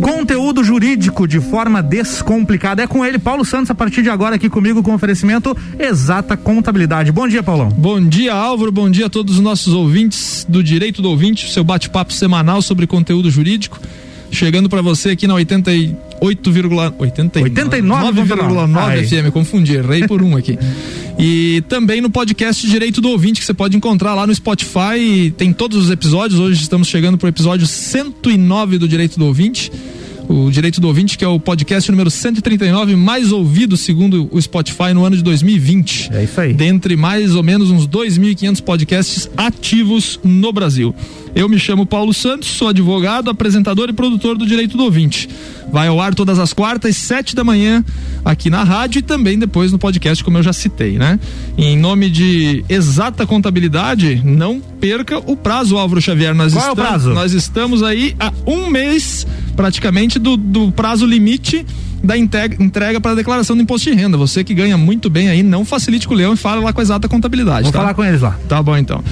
Conteúdo jurídico de forma descomplicada. É com ele, Paulo Santos, a partir de agora aqui comigo com oferecimento Exata Contabilidade. Bom dia, Paulão. Bom dia, Álvaro. Bom dia a todos os nossos ouvintes do Direito do Ouvinte, seu bate-papo semanal sobre conteúdo jurídico. Chegando para você aqui na 88,89,9 FM, confundi, errei por um aqui. E também no podcast Direito do Ouvinte, que você pode encontrar lá no Spotify. Tem todos os episódios. Hoje estamos chegando para o episódio 109 do Direito do Ouvinte o Direito do Ouvinte, que é o podcast número 139 mais ouvido segundo o Spotify no ano de 2020. É isso aí. Dentre mais ou menos uns 2.500 podcasts ativos no Brasil. Eu me chamo Paulo Santos, sou advogado, apresentador e produtor do Direito do Ouvinte. Vai ao ar todas as quartas, sete da manhã, aqui na rádio e também depois no podcast, como eu já citei, né? Em nome de exata contabilidade, não perca o prazo, Álvaro Xavier. Nós Qual estamos, é o prazo? Nós estamos aí há um mês, praticamente, do, do prazo limite da entrega para a declaração do imposto de renda. Você que ganha muito bem aí, não facilite com o leão e fala lá com a exata contabilidade. Vou tá? falar com eles lá. Tá bom então.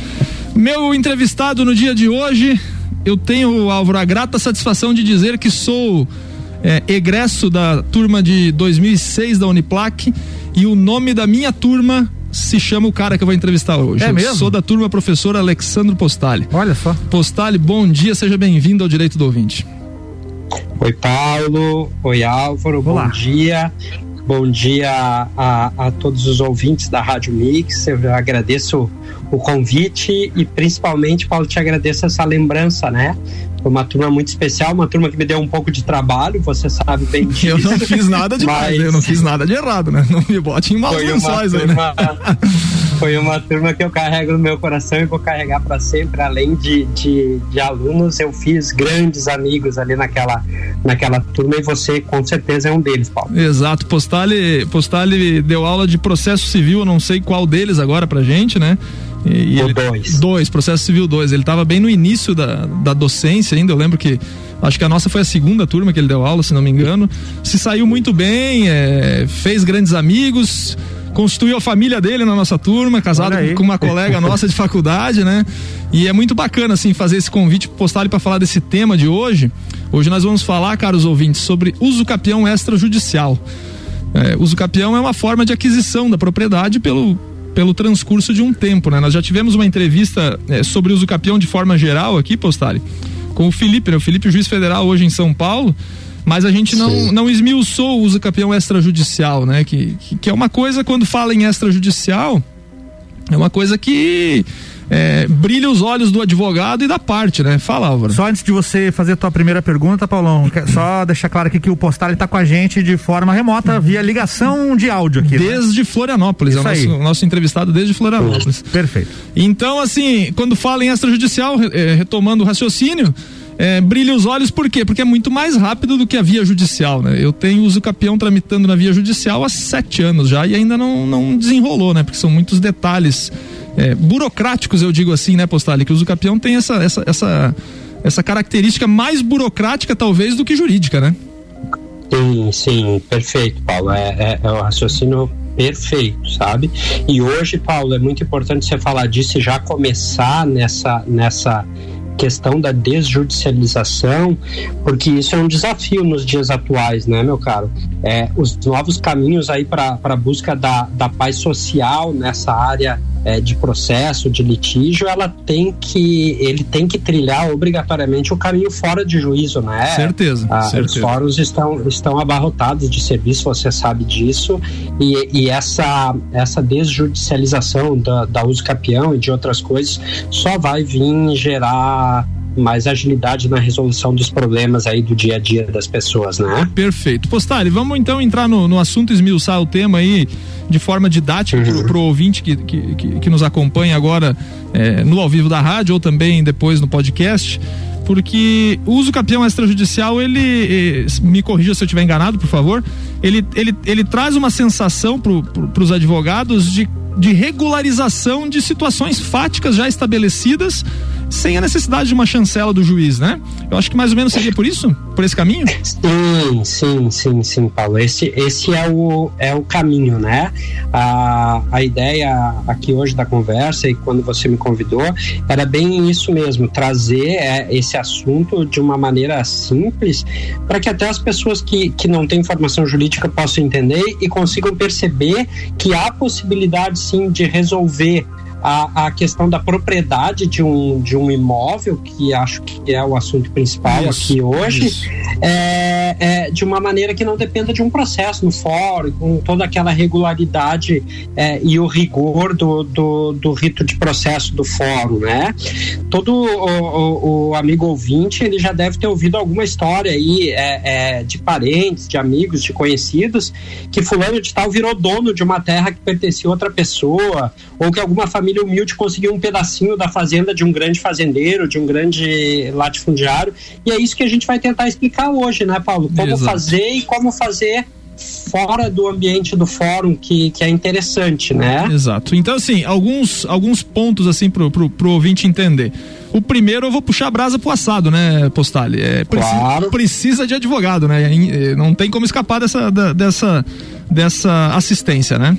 Meu entrevistado no dia de hoje, eu tenho, Álvaro, a grata satisfação de dizer que sou é, egresso da turma de 2006 da Uniplac e o nome da minha turma se chama o cara que eu vou entrevistar hoje. É mesmo? sou da turma professor Alexandre Postali. Olha só. Postali, bom dia, seja bem-vindo ao Direito do Ouvinte. Oi, Paulo. Oi, Álvaro. Olá. Bom dia. Bom dia a, a, todos os ouvintes da Rádio Mix. Eu agradeço o convite e principalmente, Paulo, te agradeço essa lembrança, né? Foi uma turma muito especial, uma turma que me deu um pouco de trabalho, você sabe bem disso. Eu não fiz nada de Mas- mais, eu não fiz nada de errado, né? Não me bote em maus lençóis aí, né? foi uma turma que eu carrego no meu coração e vou carregar para sempre. Além de, de, de alunos, eu fiz grandes amigos ali naquela, naquela turma e você com certeza é um deles, Paulo. Exato, Postale, Postale deu aula de processo civil, eu não sei qual deles agora pra gente, né? E, e ele- dois. Dois, processo civil dois. Ele estava bem no início da, da docência ainda, eu lembro que acho que a nossa foi a segunda turma que ele deu aula, se não me engano. Se saiu muito bem, é, fez grandes amigos, constituiu a família dele na nossa turma, casado com uma colega nossa de faculdade, né? E é muito bacana, assim, fazer esse convite pro Postale para falar desse tema de hoje. Hoje nós vamos falar, caros ouvintes, sobre uso capião extrajudicial. É, uso capião é uma forma de aquisição da propriedade pelo, pelo transcurso de um tempo, né? Nós já tivemos uma entrevista é, sobre uso capião de forma geral aqui, Postale, com o Felipe, né? O Felipe, juiz federal hoje em São Paulo, mas a gente não, Sim. não esmiuçou o uso capião extrajudicial, né? Que, que, que é uma coisa, quando fala em extrajudicial, é uma coisa que é, brilha os olhos do advogado e da parte, né? Fala, Álvaro. Só antes de você fazer a tua primeira pergunta, Paulão, só deixar claro aqui que o Postal está com a gente de forma remota, via ligação de áudio aqui. né? Desde Florianópolis, é o Isso aí. nosso, nosso entrevistado desde Florianópolis. Perfeito. Então, assim, quando fala em extrajudicial, eh, retomando o raciocínio, eh, brilha os olhos por quê? Porque é muito mais rápido do que a via judicial, né? Eu tenho uso capião tramitando na via judicial há sete anos já e ainda não, não desenrolou, né? Porque são muitos detalhes eh, burocráticos, eu digo assim, né, Postali? Que o uso capião tem essa, essa, essa, essa característica mais burocrática, talvez, do que jurídica, né? Sim, sim, perfeito, Paulo. É, é, é o raciocínio perfeito, sabe? E hoje, Paulo, é muito importante você falar disso e já começar nessa, nessa questão da desjudicialização, porque isso é um desafio nos dias atuais, né, meu caro? É, os novos caminhos aí para a busca da, da paz social nessa área é, de processo, de litígio, ela tem que, ele tem que trilhar obrigatoriamente o caminho fora de juízo, né? certeza, Ah, os certeza. fóruns estão, estão abarrotados de serviço, você sabe disso, e, e essa, essa desjudicialização da, da uso capião e de outras coisas só vai vir gerar mais agilidade na resolução dos problemas aí do dia a dia das pessoas, né? Perfeito. Postari, vamos então entrar no, no assunto, esmiuçar o tema aí de forma didática Uhum. pro, pro ouvinte que, que, que, que nos acompanha agora é, no ao vivo da rádio ou também depois no podcast. Porque o uso capião extrajudicial, ele, me corrija se eu estiver enganado, por favor, ele, ele, ele traz uma sensação para pro, os advogados de, de regularização de situações fáticas já estabelecidas sem a necessidade de uma chancela do juiz, né? Eu acho que mais ou menos seria por isso? Por esse caminho? Sim, sim, sim, sim, Paulo. Esse, esse é, o, é o caminho, né? A, a ideia aqui hoje da conversa e quando você me convidou era bem isso mesmo, trazer é, esse assunto de uma maneira simples para que até as pessoas que, que não têm formação jurídica possam entender e consigam perceber que há possibilidade sim de resolver a, a questão da propriedade de um, de um imóvel, que acho que é o assunto principal isso, aqui hoje, é, é, de uma maneira que não dependa de um processo no fórum, com toda aquela regularidade é, e o rigor do, do, do, rito de processo do fórum, né? Todo o, o, o, amigo ouvinte, ele já deve ter ouvido alguma história aí é, é, de parentes, de amigos, de conhecidos, que fulano de tal virou dono de uma terra que pertencia a outra pessoa, ou que alguma família família humilde conseguiu um pedacinho da fazenda de um grande fazendeiro, de um grande latifundiário. E é isso que a gente vai tentar explicar hoje, né, Paulo? Como Exato. fazer e como fazer fora do ambiente do fórum que, que é interessante, né? Exato. Então, assim, alguns, alguns pontos assim pro, pro, pro ouvinte entender. O primeiro eu vou puxar a brasa pro assado, né, Postali? É, precisa, claro. precisa de advogado, né? Não tem como escapar dessa, dessa, dessa assistência, né?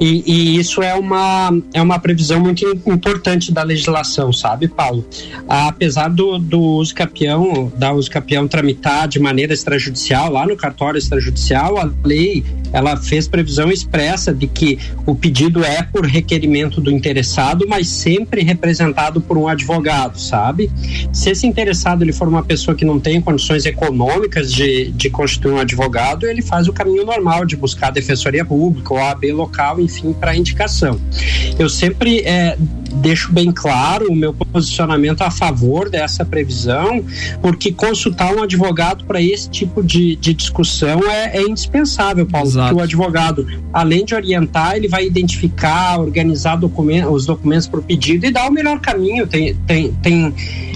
E, e, isso é uma, é uma previsão muito importante da legislação, sabe, Paulo? Apesar do, do uso capião, da uso capião tramitar de maneira extrajudicial, lá no cartório extrajudicial, a lei ela fez previsão expressa de que o pedido é por requerimento do interessado, mas sempre representado por um advogado, sabe? Se esse interessado ele for uma pessoa que não tem condições econômicas de, de constituir um advogado, ele faz o caminho normal de buscar a defensoria pública ou a AB local, enfim, para indicação. Eu sempre é, deixo bem claro o meu posicionamento a favor dessa previsão, porque consultar um advogado para esse tipo de, de discussão é, é indispensável, Paulo. Exato. O advogado, além de orientar, ele vai identificar, organizar documento, os documentos para o pedido e dar o melhor caminho. Tem, tem, tem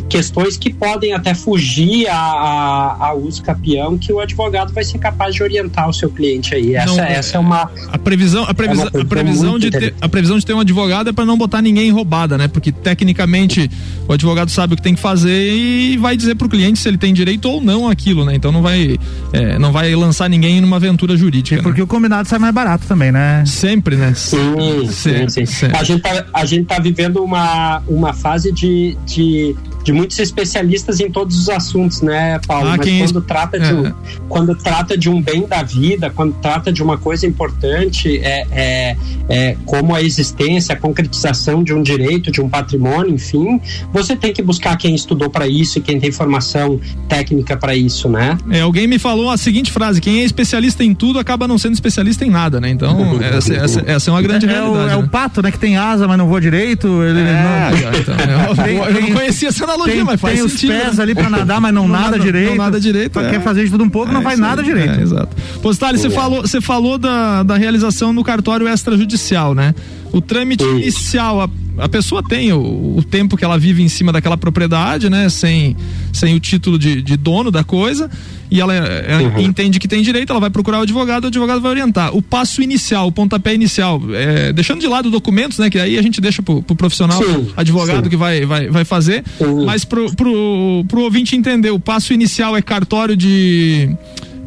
questões que podem até fugir a, a, a uso capião, que o advogado vai ser capaz de orientar o seu cliente aí. Essa, não, essa é uma. A previsão, a previsão, é a previsão, de ter, a previsão de ter um advogado é para não botar ninguém roubada, né? Porque tecnicamente o advogado sabe o que tem que fazer e vai dizer para o cliente se ele tem direito ou não aquilo, né? Então não vai, é, não vai lançar ninguém numa aventura jurídica. Porque né? o combinado sai mais barato também, né? Sempre, né? Sim, sim, sim. sim. A, gente tá, a gente tá vivendo uma, uma fase de, de de muitos especialistas em todos os assuntos, né, Paulo? Ah, Mas quando trata de um, é. quando trata de um bem da vida, quando trata de uma coisa importante, é, é, é, como a existência, a concretização de um direito, de um patrimônio, enfim, você tem que buscar quem estudou para isso e quem tem formação técnica para isso, né? É, alguém me falou a seguinte frase: quem é especialista em tudo acaba não sendo especialista em nada, né? Então essa, essa, essa é uma grande é, realidade. O, é né? o pato, né? Que tem asa, mas não voa direito. Ele é, não... então, eu, eu, não conhecia essa analogia, tem, mas faz tem sentido. os pés ali pra nadar, mas não, não nada, nada, direito. Não nada direito. É. Quer fazer de tudo um pouco, não faz nada direito. É, exato. Postali, você falou, você falou da, da realização no cartório extrajudicial, né? O trâmite inicial, a, a pessoa tem o, o, tempo que ela vive em cima daquela propriedade, né? Sem, sem o título de, de dono da coisa. E ela, ela uhum. entende que tem direito, ela vai procurar o advogado, o advogado vai orientar. O passo inicial, o pontapé inicial, é, deixando de lado documentos, né? Que aí a gente deixa pro, pro profissional, sim, advogado sim. que vai, vai, vai fazer. Sim. Mas pro, pro, pro ouvinte entender, o passo inicial é cartório de,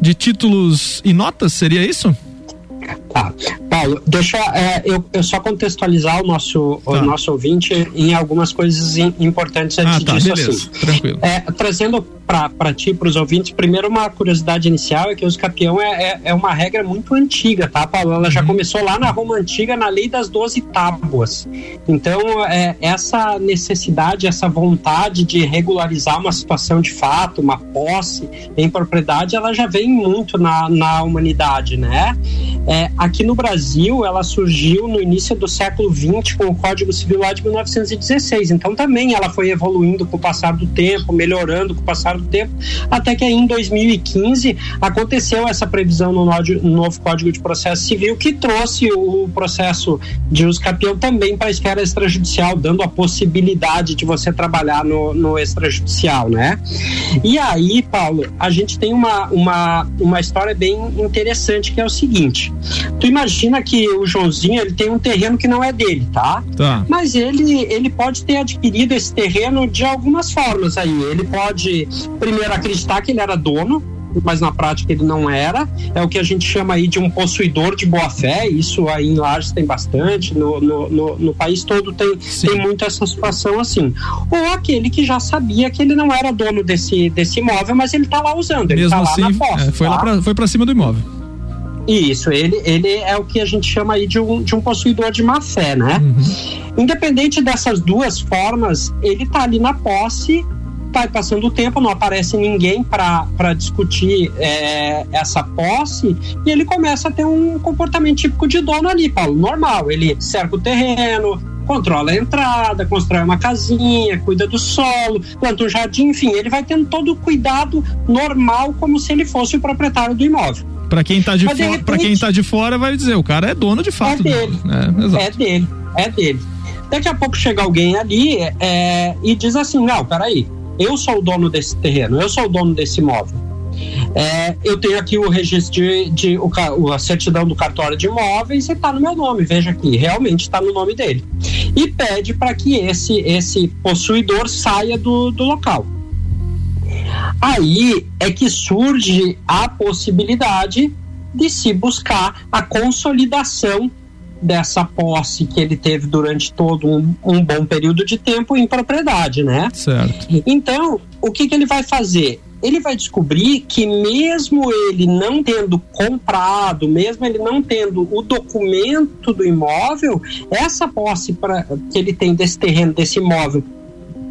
de títulos e notas, seria isso? Tá. Paulo, deixa é, eu, eu, só contextualizar o nosso, tá. o nosso ouvinte em algumas coisas importantes antes ah, tá, disso. Beleza. Assim. Tranquilo. É, trazendo para ti, para os ouvintes, primeiro uma curiosidade inicial é que o escapião é, é, é, uma regra muito antiga, tá, Paulo? Ela já uhum. começou lá na Roma Antiga, na lei das doze tábuas. Então, é, essa necessidade, essa vontade de regularizar uma situação de fato, uma posse em propriedade, ela já vem muito na, na humanidade, né? É, aqui no Brasil, ela surgiu no início do século XX com o Código Civil lá de 1916. Então, também ela foi evoluindo com o passar do tempo, melhorando com o passar do tempo, até que em 2015 aconteceu essa previsão no novo Código de Processo Civil que trouxe o processo de uso capião também para a esfera extrajudicial, dando a possibilidade de você trabalhar no, no extrajudicial, né? E aí, Paulo, a gente tem uma, uma, uma história bem interessante que é o seguinte: tu imagina que o Joãozinho ele tem um terreno que não é dele, tá? Tá. Mas ele, ele pode ter adquirido esse terreno de algumas formas aí. Ele pode primeiro acreditar que ele era dono, mas na prática ele não era. É o que a gente chama aí de um possuidor de boa fé. Isso aí em Lages tem bastante, no, no, no, no país todo tem, tem muito essa situação assim. Ou aquele que já sabia que ele não era dono desse, desse imóvel, mas ele está lá usando, ele está lá assim, na posse. É, foi, tá? lá pra, foi pra cima do imóvel. Isso, ele, ele é o que a gente chama aí de um, de um possuidor de má fé, né? Uhum. Independente dessas duas formas, ele tá ali na posse, vai passando o tempo, não aparece ninguém para discutir é, essa posse, e ele começa a ter um comportamento típico de dono ali, Paulo, normal. Ele cerca o terreno, controla a entrada, constrói uma casinha, cuida do solo, planta um jardim, enfim, ele vai tendo todo o cuidado normal, como se ele fosse o proprietário do imóvel. Pra quem tá de, Mas, fora, quem tá de fora, vai dizer, o cara é dono de fato. É dele. É, exato. É dele, é dele. Daqui a pouco chega alguém ali é, e diz assim: não, peraí, eu sou o dono desse terreno, eu sou o dono desse imóvel. É, eu tenho aqui o registro de, de o- a certidão do cartório de imóveis e está no meu nome. Veja aqui, realmente está no nome dele. E pede para que esse, esse possuidor saia do, do local. Aí é que surge a possibilidade de se buscar a consolidação dessa posse que ele teve durante todo um, um bom período de tempo em propriedade, né? Certo. Então, o que, que ele vai fazer? Ele vai descobrir que mesmo ele não tendo comprado, mesmo ele não tendo o documento do imóvel, essa posse pra, que ele tem desse terreno, desse imóvel,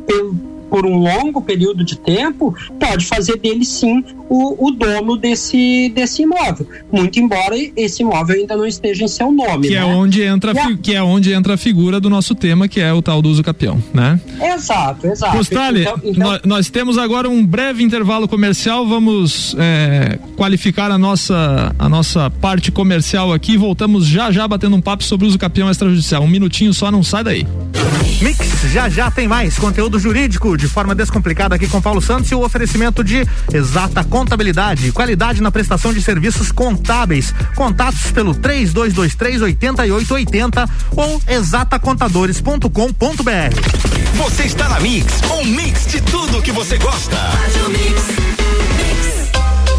pelo- por um longo período de tempo, pode fazer dele sim o, o dono desse, desse imóvel. Muito embora esse imóvel ainda não esteja em seu nome. Que né? é, onde entra, Yeah. que é onde entra a figura do nosso tema, que é o tal do uso capião, né? Exato, exato. Postale, Então- então- nó- nós temos agora um breve intervalo comercial, vamos é, qualificar a nossa, a nossa parte comercial aqui, voltamos já já batendo um papo sobre o uso capião extrajudicial. Um minutinho só, não sai daí. Mix, já já tem mais conteúdo jurídico de forma descomplicada aqui com Paulo Santos e o oferecimento de exata contabilidade, qualidade na prestação de serviços contábeis. Contatos pelo 3223 8880 ou exatacontadores.com.br. Você está na Mix, um mix de tudo que você gosta.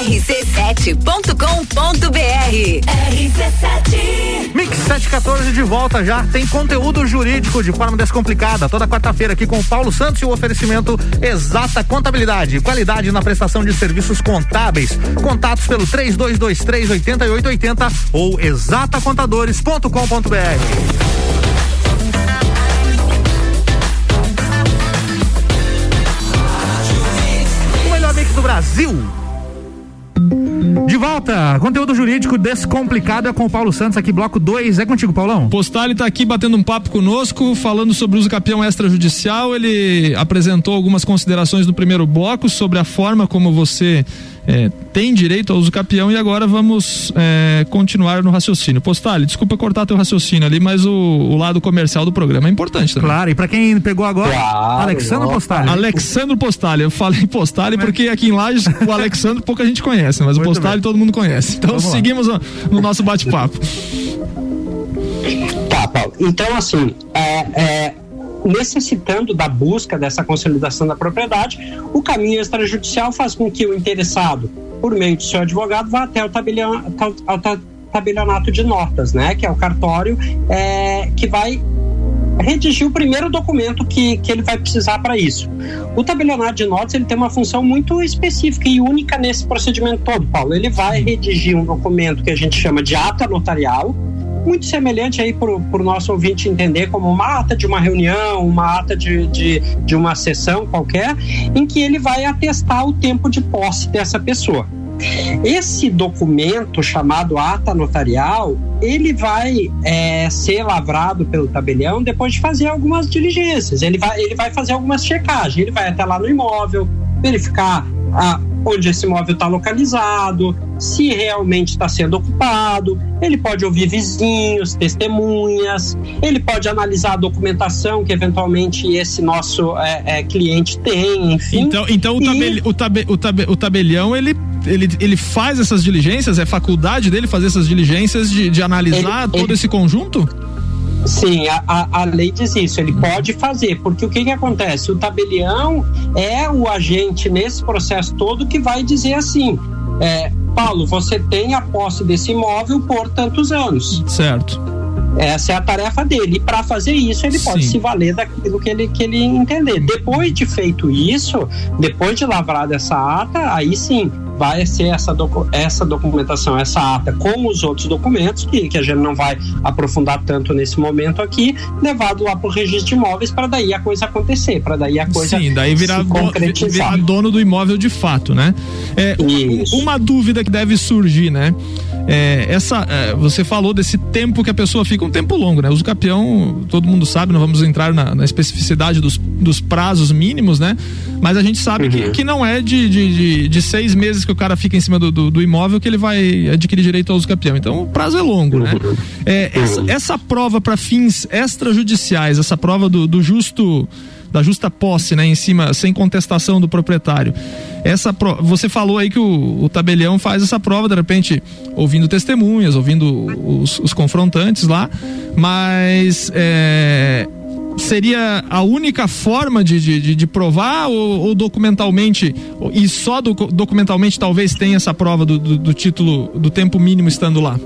rc7.com.br RC7 Mix 714 de volta já. Tem conteúdo jurídico de forma descomplicada. Toda quarta-feira aqui com o Paulo Santos e o oferecimento Exata Contabilidade. Qualidade na prestação de serviços contábeis. Contatos pelo 3223 8880 ou exatacontadores.com.br. O melhor mix do Brasil. De volta, conteúdo jurídico descomplicado é com o Paulo Santos aqui, bloco 2. É contigo, Paulão? Postale tá aqui batendo um papo conosco, falando sobre o uso capião extrajudicial. Ele apresentou algumas considerações no primeiro bloco sobre a forma como você eh, tem direito ao uso capião e agora vamos eh, continuar no raciocínio. Postale, desculpa cortar teu raciocínio ali, mas o, o lado comercial do programa é importante também. Claro, e pra quem pegou agora, Claro, Alexandre opa. Postali. Alexandre Postale, eu falei Postale porque aqui em Lages o Alexandre pouca gente conhece, mas Muito o Postale bem. todo mundo conhece. Então Vamos lá. seguimos no, no nosso bate-papo. Tá, Paulo. Então, assim, é, é, necessitando da busca dessa consolidação da propriedade, o caminho extrajudicial faz com que o interessado, por meio de seu advogado, vá até o tabelionato de notas, né? Que é o cartório é, que vai redigir o primeiro documento que, que ele vai precisar para isso. O tabelionato de notas ele tem uma função muito específica e única nesse procedimento todo, Paulo. Ele vai redigir um documento que a gente chama de ata notarial, muito semelhante aí para o nosso ouvinte entender como uma ata de uma reunião, uma ata de, de, de uma sessão qualquer, em que ele vai atestar o tempo de posse dessa pessoa. Esse documento chamado ata notarial, ele vai é, ser lavrado pelo tabelião depois de fazer algumas diligências. Ele vai, ele vai fazer algumas checagens. Ele vai até lá no imóvel, verificar a, onde esse imóvel está localizado, se realmente está sendo ocupado. Ele pode ouvir vizinhos, testemunhas, ele pode analisar a documentação que eventualmente esse nosso é, é, cliente tem, enfim. Então, então o, tabel, o, tabe, o, tabe, o tabelião ele, ele, ele faz essas diligências, é faculdade dele fazer essas diligências de, de analisar ele, todo ele... esse conjunto? Sim, a, a, a, lei diz isso, ele pode fazer, porque o que, que acontece? O tabelião é o agente nesse processo todo que vai dizer assim: é, Paulo, você tem a posse desse imóvel por tantos anos. Certo. Essa é a tarefa dele. E para fazer isso, ele pode Sim. se valer daquilo que ele, que ele entender. Depois de feito isso, depois de lavrada essa ata, aí sim vai ser essa, docu essa documentação, essa ata, com os outros documentos, que, que a gente não vai aprofundar tanto nesse momento aqui, levado lá para o registro de imóveis para daí a coisa acontecer, para daí a coisa Sim, daí virar, do, virar dono do imóvel de fato, né? É, uma dúvida que deve surgir, né? É, essa, é, você falou desse tempo que a pessoa fica um tempo longo, né? O uso capião, todo mundo sabe, não vamos entrar na, na especificidade dos, dos prazos mínimos, né? Mas a gente sabe uhum. que, que não é de, de, de, de seis meses que o cara fica em cima do, do, do, imóvel que ele vai adquirir direito ao uso capião. Então o prazo é longo, né? É, essa, essa prova para fins extrajudiciais, essa prova do, do justo da justa posse, né, em cima, sem contestação do proprietário. Essa você falou aí que o, o, tabelião faz essa prova de repente ouvindo testemunhas, ouvindo os, os confrontantes lá, mas é, seria a única forma de, de, de provar ou, ou, documentalmente e só do, documentalmente talvez tenha essa prova do, do, do título do tempo mínimo estando lá?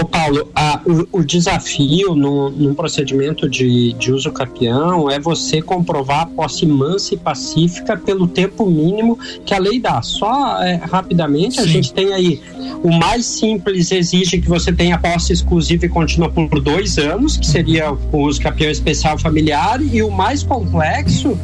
Ô Paulo, a, o, o, desafio no, num procedimento de, de uso capião é você comprovar a posse mansa e pacífica pelo tempo mínimo que a lei dá. Só é, rapidamente, Sim. a gente tem aí o mais simples exige que você tenha posse exclusiva e contínua por dois anos, que seria o uso capião especial familiar, e o mais complexo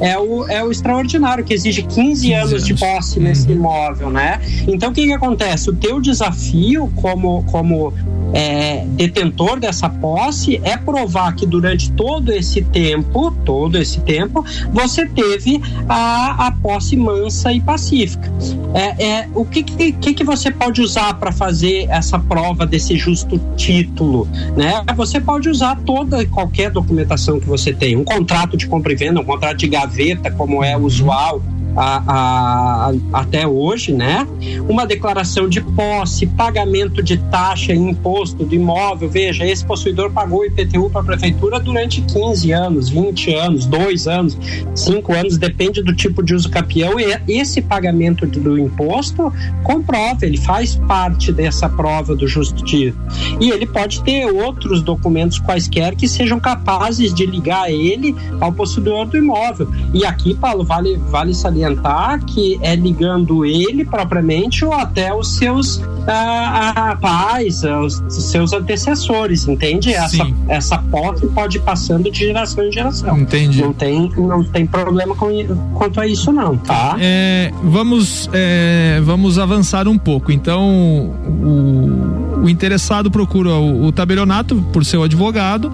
é o, é o extraordinário, que exige 15, 15 anos, de posse nesse uhum. imóvel, né? Então, o que, que acontece? O teu desafio como, como é, detentor dessa posse é provar que durante todo esse tempo, todo esse tempo, você teve a, a posse mansa e pacífica. É, é o que, que, que você pode usar para fazer essa prova desse justo título? Né? Você pode usar toda e qualquer documentação que você tem, um contrato de compra e venda, um contrato de gaveta, como é usual, a, a, até hoje, né? Uma declaração de posse, pagamento de taxa e imposto do imóvel. Veja, esse possuidor pagou IPTU para a prefeitura durante 15 anos, 20 anos, 2 anos, 5 anos, depende do tipo de uso capião. E esse pagamento do imposto comprova, ele faz parte dessa prova do título. E ele pode ter outros documentos quaisquer que sejam capazes de ligar ele ao possuidor do imóvel. E aqui, Paulo, vale, vale salientar salientar que é ligando ele propriamente ou até os seus ah, ah pais, os, seus antecessores, entende? Essa, essa posse pode ir passando de geração em geração. Entendi. Não tem, não tem problema com, quanto a isso, não, tá? É, vamos, é, vamos avançar um pouco. Então, o, o interessado procura o, o tabelionato por seu advogado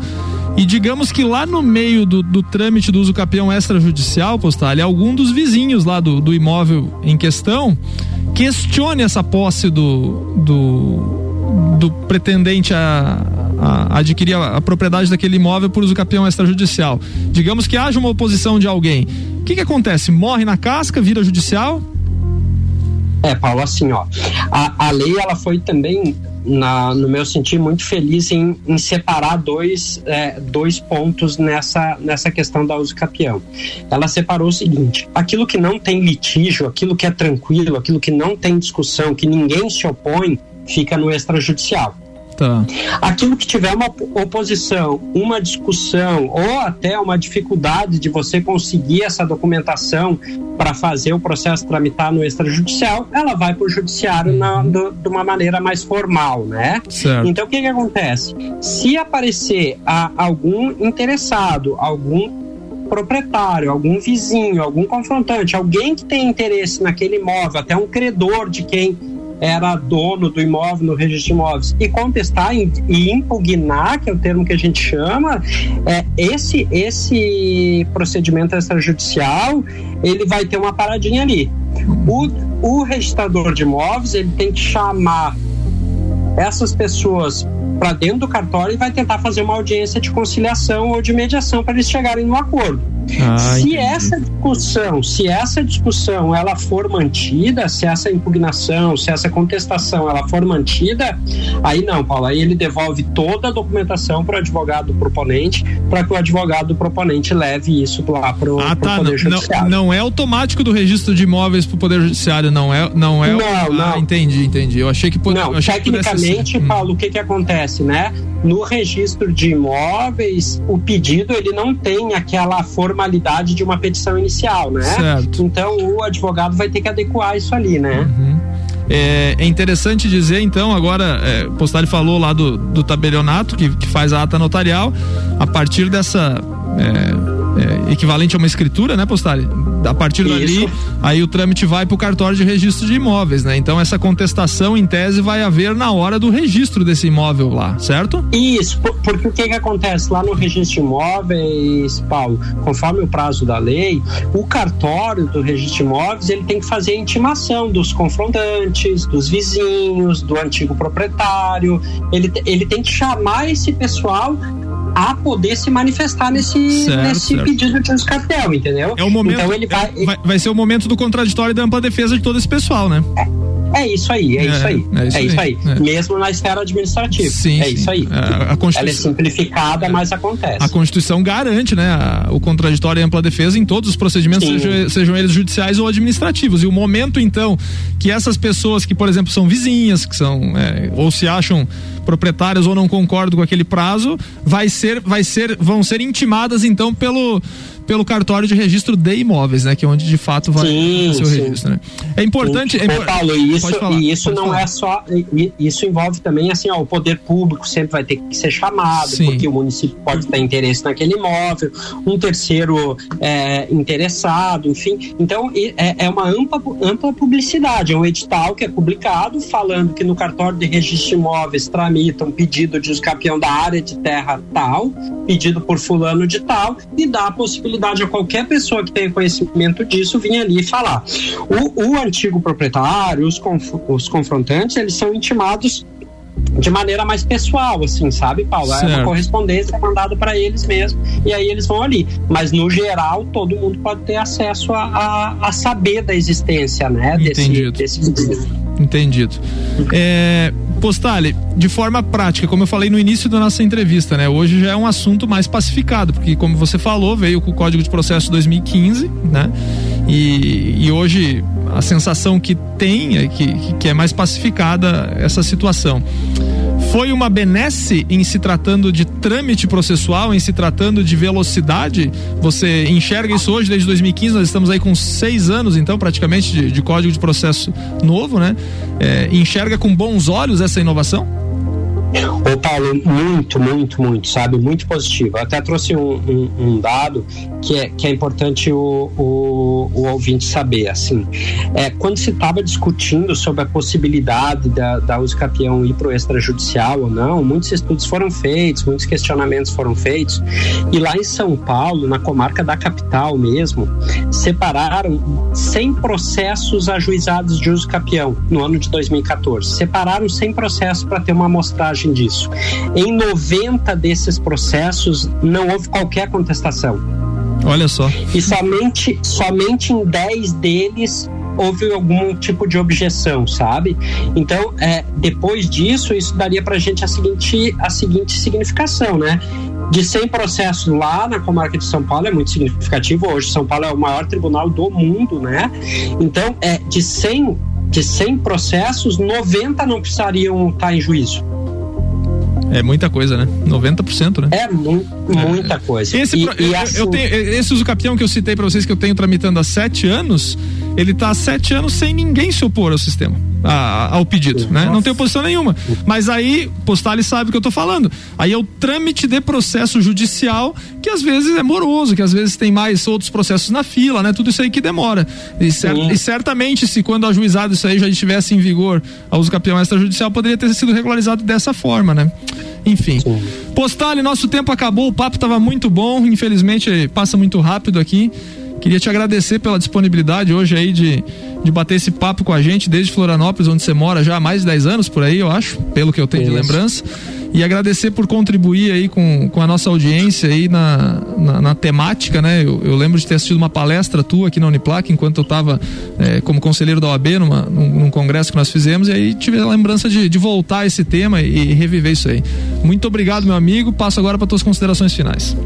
e digamos que lá no meio do, do trâmite do uso capião extrajudicial, postal, algum dos vizinhos lá do, do imóvel em questão questione essa posse do, do, do pretendente a, a adquirir a, a, propriedade daquele imóvel por uso capião extrajudicial. Digamos que haja uma oposição de alguém. O que, que acontece? Morre na casca, vira judicial? É, Paulo, assim, ó, a, a lei ela foi também na, no meu sentir, muito feliz em, em separar dois, é, dois pontos nessa, nessa questão da uso capião. Ela separou o seguinte: aquilo que não tem litígio, aquilo que é tranquilo, aquilo que não tem discussão, que ninguém se opõe, fica no extrajudicial. Tá. Aquilo que tiver uma oposição, uma discussão ou até uma dificuldade de você conseguir essa documentação para fazer o processo tramitar no extrajudicial, ela vai para o judiciário na, uhum. do, de uma maneira mais formal, né? Certo. Então o que, que acontece? Se aparecer a, algum interessado, algum proprietário, algum vizinho, algum confrontante, alguém que tem interesse naquele imóvel, até um credor de quem era dono do imóvel no registro de imóveis e contestar e impugnar, que é o termo que a gente chama, é, esse, esse procedimento extrajudicial, ele vai ter uma paradinha ali. O, o registrador de imóveis, ele tem que chamar essas pessoas para dentro do cartório e vai tentar fazer uma audiência de conciliação ou de mediação para eles chegarem no acordo. Ah, se entendi. essa discussão, se essa discussão ela for mantida, se essa impugnação, se essa contestação ela for mantida, aí não, Paulo, aí ele devolve toda a documentação para o advogado proponente, para que o advogado proponente leve isso lá para o ah, tá, Poder Judiciário. Não, não, é automático do registro de imóveis para o Poder Judiciário, não é? Não, é não, o... não. Ah, entendi, entendi. Eu achei que. Não, tecnicamente, hum. Paulo, o que que acontece, né? No registro de imóveis, o pedido ele não tem aquela formalidade de uma petição inicial, né? Certo. Então o advogado vai ter que adequar isso ali, né? Uhum. É, é, interessante dizer, então, agora, é, o Postari falou lá do, do tabelionato, que, que faz a ata notarial, a partir dessa. É, é, equivalente a uma escritura, né, Postari? A partir Isso. dali, aí o trâmite vai para o cartório de registro de imóveis, né? Então essa contestação, em tese, vai haver na hora do registro desse imóvel lá, certo? Isso, porque o que, que acontece lá no registro de imóveis, Paulo, conforme o prazo da lei, o cartório do registro de imóveis ele tem que fazer a intimação dos confrontantes, dos vizinhos, do antigo proprietário, ele, ele tem que chamar esse pessoal a poder se manifestar nesse, certo, nesse certo. pedido de cartel, entendeu? É o momento, então ele vai, é, vai, vai ser o momento do contraditório da ampla defesa de todo esse pessoal, né? É. É isso aí, é, é isso aí. É isso, é isso aí. É. Mesmo na esfera administrativa. Sim, é sim. isso aí. A, a Constituição... Ela é simplificada, mas acontece. A Constituição garante, né, a, o contraditório e ampla defesa em todos os procedimentos, sejam, sejam, eles judiciais ou administrativos. E o momento, então, que essas pessoas que, por exemplo, são vizinhas, que são, é, ou se acham proprietárias ou não concordam com aquele prazo, vai ser, vai ser, vão ser intimadas, então, pelo pelo cartório de registro de imóveis, né? Que é onde de fato vai sim, ser o registro, né? É importante. Sim. É Paulo, isso, e isso não falar. é só. Isso envolve também assim, ó, o poder público sempre vai ter que ser chamado, sim. porque o município pode ter interesse naquele imóvel, um terceiro é, interessado, enfim. Então é, é uma ampla, ampla publicidade, é um edital que é publicado falando que no cartório de registro de imóveis tramita um pedido de escapião da área de terra tal, pedido por fulano de tal, e dá a possibilidade a qualquer pessoa que tenha conhecimento disso vir ali e falar. O, o antigo proprietário, os, conf, os confrontantes, eles são intimados de maneira mais pessoal, assim, sabe, Paulo? Certo. É uma correspondência mandada para eles mesmo e aí eles vão ali. Mas no geral, todo mundo pode ter acesso a, a, a saber da existência, né? Entendido. Desse, desse... Entendido. É, Postale, de forma prática, como eu falei no início da nossa entrevista, né? Hoje já é um assunto mais pacificado, porque como você falou, veio com o Código de Processo 2015, né? E, e hoje a sensação que tem é que, que é mais pacificada essa situação. Foi uma benesse em se tratando de trâmite processual, em se tratando de velocidade? Você enxerga isso hoje, desde 2015, nós estamos aí com seis anos, então, praticamente, de, de código de processo novo, né? É, enxerga com bons olhos essa inovação? Ô Paulo, muito, muito, muito, sabe? Muito positivo. Eu até trouxe um, um, um, dado que é, que é importante o, o, o ouvinte saber. Assim, é, quando se estava discutindo sobre a possibilidade da, da uso capião ir para o extrajudicial ou não, muitos estudos foram feitos, muitos questionamentos foram feitos. E lá em São Paulo, na comarca da capital mesmo, separaram 100 processos ajuizados de uso capião no ano de 2014. Separaram 100 processos para ter uma amostragem disso. Em 90 desses processos não houve qualquer contestação. Olha só. E somente, somente em 10 deles houve algum tipo de objeção, sabe? Então, é, depois disso, isso daria para a gente a seguinte, a seguinte significação, né? De 100 processos lá na comarca de São Paulo é muito significativo. Hoje, São Paulo é o maior tribunal do mundo, né? Então, é, de 100 de 100 processos, 90 não precisariam estar em juízo. É muita coisa, né? 90%, né? É mu muita coisa. Esse, e, e assim... eu tenho, esse uso capitão que eu citei para vocês que eu tenho tramitando há sete anos, ele tá há sete anos sem ninguém se opor ao sistema, a, ao pedido, né? Não tem oposição nenhuma. Mas aí, Postali sabe o que eu tô falando. Aí é o trâmite de processo judicial que às vezes é moroso, que às vezes tem mais outros processos na fila, né? Tudo isso aí que demora. E, cer e certamente, se quando ajuizado isso aí já estivesse em vigor a uso campeão extrajudicial, poderia ter sido regularizado dessa forma, né? Enfim. Postale, nosso tempo acabou, o papo estava muito bom, infelizmente passa muito rápido aqui. Queria te agradecer pela disponibilidade hoje aí de, de bater esse papo com a gente desde Florianópolis, onde você mora já há mais de 10 anos por aí, eu acho, pelo que eu tenho Isso. de lembrança. E agradecer por contribuir aí com, com a nossa audiência aí na, na, na temática, né? Eu, eu, lembro de ter assistido uma palestra tua aqui na Uniplac enquanto eu estava é, como conselheiro da OAB numa, num, num, congresso que nós fizemos e aí tive a lembrança de, de voltar a esse tema e, e reviver isso aí. Muito obrigado, meu amigo. Passo agora para tuas considerações finais.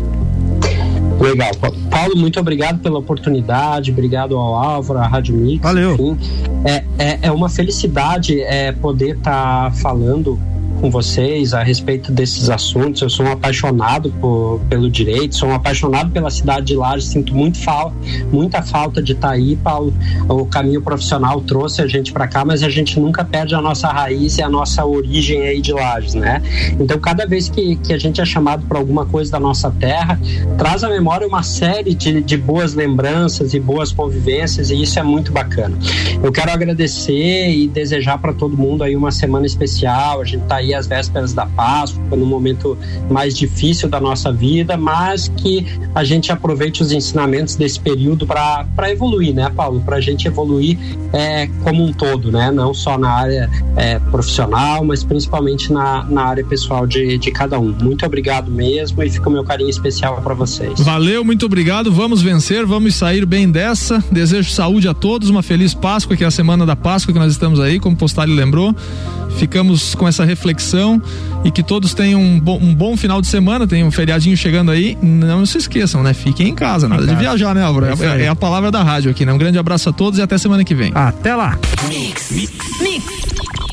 Legal. Paulo, muito obrigado pela oportunidade, obrigado ao Álvaro, à Rádio Mix. Valeu. Enfim, é, é, é uma felicidade é, poder estar tá falando com vocês a respeito desses assuntos. Eu sou um apaixonado por, pelo direito, sou um apaixonado pela cidade de Lages, sinto muito fal muita falta de estar aí, Paulo. O caminho profissional trouxe a gente para cá, mas a gente nunca perde a nossa raiz e a nossa origem aí de Lages, né? Então, cada vez que, que a gente é chamado para alguma coisa da nossa terra, traz à memória uma série de, de boas lembranças e boas convivências, e isso é muito bacana. Eu quero agradecer e desejar para todo mundo aí uma semana especial. A gente está aí às vésperas da Páscoa, no momento mais difícil da nossa vida, mas que a gente aproveite os ensinamentos desse período para evoluir, né, Paulo? Para a gente evoluir é, como um todo, né? Não só na área é, profissional, mas principalmente na, na área pessoal de, de cada um. Muito obrigado mesmo e fica o meu carinho especial para vocês. Valeu, muito obrigado. Vamos vencer, vamos sair bem dessa. Desejo saúde a todos, uma feliz Páscoa, que é a semana da Páscoa que nós estamos aí, como o Postale lembrou. Ficamos com essa reflexão e que todos tenham um bom, um bom final de semana, tem um feriadinho chegando aí. Não se esqueçam, né? Fiquem em casa, nada em de viajar, né, Álvaro? É, é, é, a palavra da rádio aqui, né? Um grande abraço a todos e até semana que vem. Até lá. Mix. Mix. Mix.